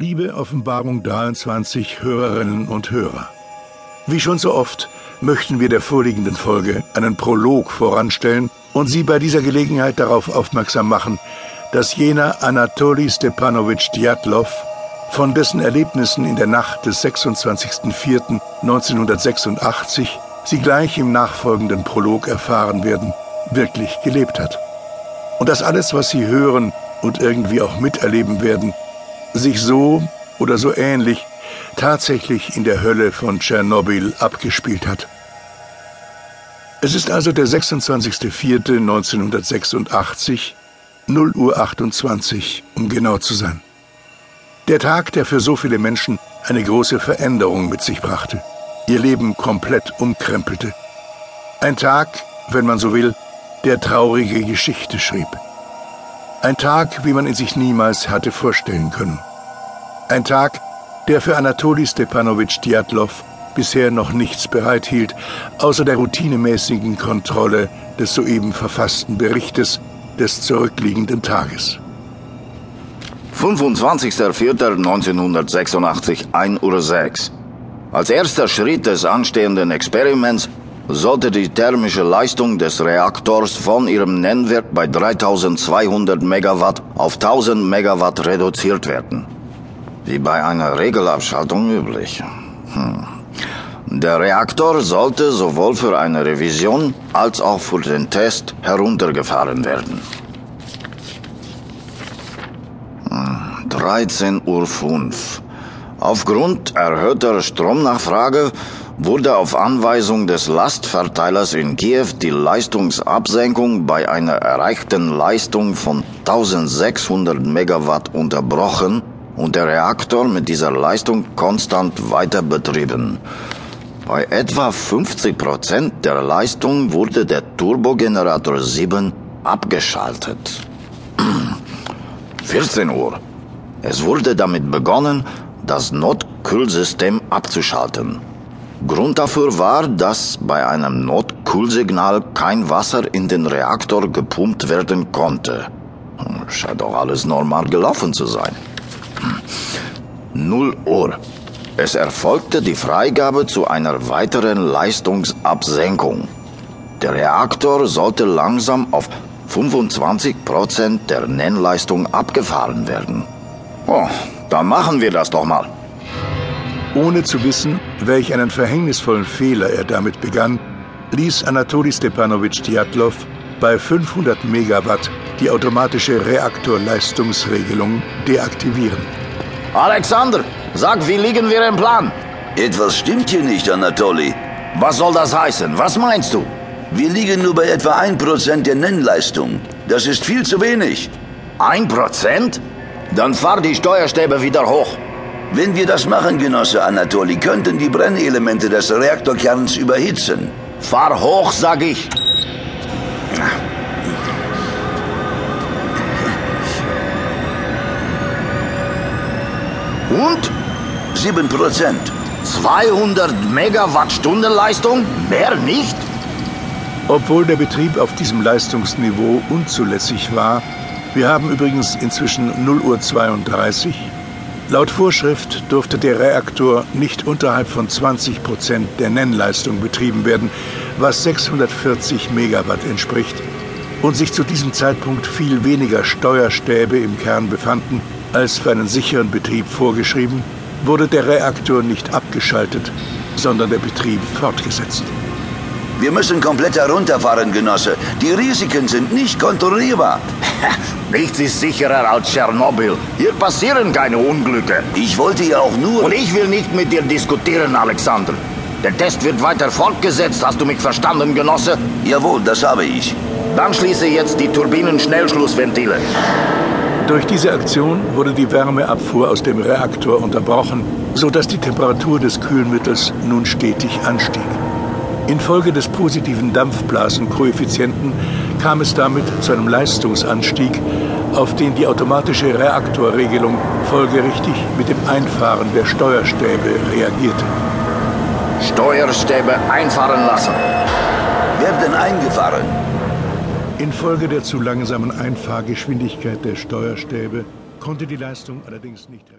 Liebe Offenbarung 23 Hörerinnen und Hörer. Wie schon so oft möchten wir der vorliegenden Folge einen Prolog voranstellen und Sie bei dieser Gelegenheit darauf aufmerksam machen, dass jener Anatoli Stepanowitsch Djatlov, von dessen Erlebnissen in der Nacht des 26.04.1986 Sie gleich im nachfolgenden Prolog erfahren werden, wirklich gelebt hat. Und dass alles, was Sie hören und irgendwie auch miterleben werden, sich so oder so ähnlich tatsächlich in der Hölle von Tschernobyl abgespielt hat. Es ist also der 26.04.1986, 0 Uhr 28, um genau zu sein. Der Tag, der für so viele Menschen eine große Veränderung mit sich brachte, ihr Leben komplett umkrempelte. Ein Tag, wenn man so will, der traurige Geschichte schrieb. Ein Tag, wie man ihn sich niemals hatte vorstellen können. Ein Tag, der für Anatoli Stepanowitsch Djatlov bisher noch nichts bereithielt, außer der routinemäßigen Kontrolle des soeben verfassten Berichtes des zurückliegenden Tages. 25.04.1986, 1.06 Uhr. Als erster Schritt des anstehenden Experiments sollte die thermische Leistung des Reaktors von ihrem Nennwert bei 3200 Megawatt auf 1000 Megawatt reduziert werden. Wie bei einer Regelabschaltung üblich. Hm. Der Reaktor sollte sowohl für eine Revision als auch für den Test heruntergefahren werden. 13.05 Uhr. Aufgrund erhöhter Stromnachfrage wurde auf Anweisung des Lastverteilers in Kiew die Leistungsabsenkung bei einer erreichten Leistung von 1600 Megawatt unterbrochen und der Reaktor mit dieser Leistung konstant weiter betrieben. Bei etwa 50 Prozent der Leistung wurde der Turbogenerator 7 abgeschaltet. 14 Uhr. Es wurde damit begonnen, das Notkühlsystem abzuschalten. Grund dafür war, dass bei einem Notkühlsignal kein Wasser in den Reaktor gepumpt werden konnte. Scheint auch alles normal gelaufen zu sein. 0 Uhr. Es erfolgte die Freigabe zu einer weiteren Leistungsabsenkung. Der Reaktor sollte langsam auf 25 Prozent der Nennleistung abgefahren werden. Oh, dann machen wir das doch mal ohne zu wissen, welch einen verhängnisvollen Fehler er damit begann, ließ Anatoli Stepanowitsch Djatlov bei 500 Megawatt die automatische Reaktorleistungsregelung deaktivieren. Alexander, sag, wie liegen wir im Plan? Etwas stimmt hier nicht, Anatoli. Was soll das heißen? Was meinst du? Wir liegen nur bei etwa 1% der Nennleistung. Das ist viel zu wenig. 1%? Dann fahr die Steuerstäbe wieder hoch. Wenn wir das machen, Genosse Anatoli, könnten die Brennelemente des Reaktorkerns überhitzen. Fahr hoch, sag ich. Und? Sieben Prozent. 200 Megawattstunden Leistung? Mehr nicht? Obwohl der Betrieb auf diesem Leistungsniveau unzulässig war, wir haben übrigens inzwischen 0 Uhr 32 Laut Vorschrift durfte der Reaktor nicht unterhalb von 20 Prozent der Nennleistung betrieben werden, was 640 Megawatt entspricht, und sich zu diesem Zeitpunkt viel weniger Steuerstäbe im Kern befanden, als für einen sicheren Betrieb vorgeschrieben, wurde der Reaktor nicht abgeschaltet, sondern der Betrieb fortgesetzt. Wir müssen komplett herunterfahren, Genosse. Die Risiken sind nicht kontrollierbar. Nichts ist sicherer als Tschernobyl. Hier passieren keine Unglücke. Ich wollte ja auch nur... Und ich will nicht mit dir diskutieren, Alexander. Der Test wird weiter fortgesetzt. Hast du mich verstanden, Genosse? Jawohl, das habe ich. Dann schließe jetzt die Turbinen-Schnellschlussventile. Durch diese Aktion wurde die Wärmeabfuhr aus dem Reaktor unterbrochen, sodass die Temperatur des Kühlmittels nun stetig anstieg. Infolge des positiven Dampfblasenkoeffizienten kam es damit zu einem Leistungsanstieg, auf den die automatische Reaktorregelung folgerichtig mit dem Einfahren der Steuerstäbe reagierte. Steuerstäbe einfahren lassen. Werden eingefahren. Infolge der zu langsamen Einfahrgeschwindigkeit der Steuerstäbe konnte die Leistung allerdings nicht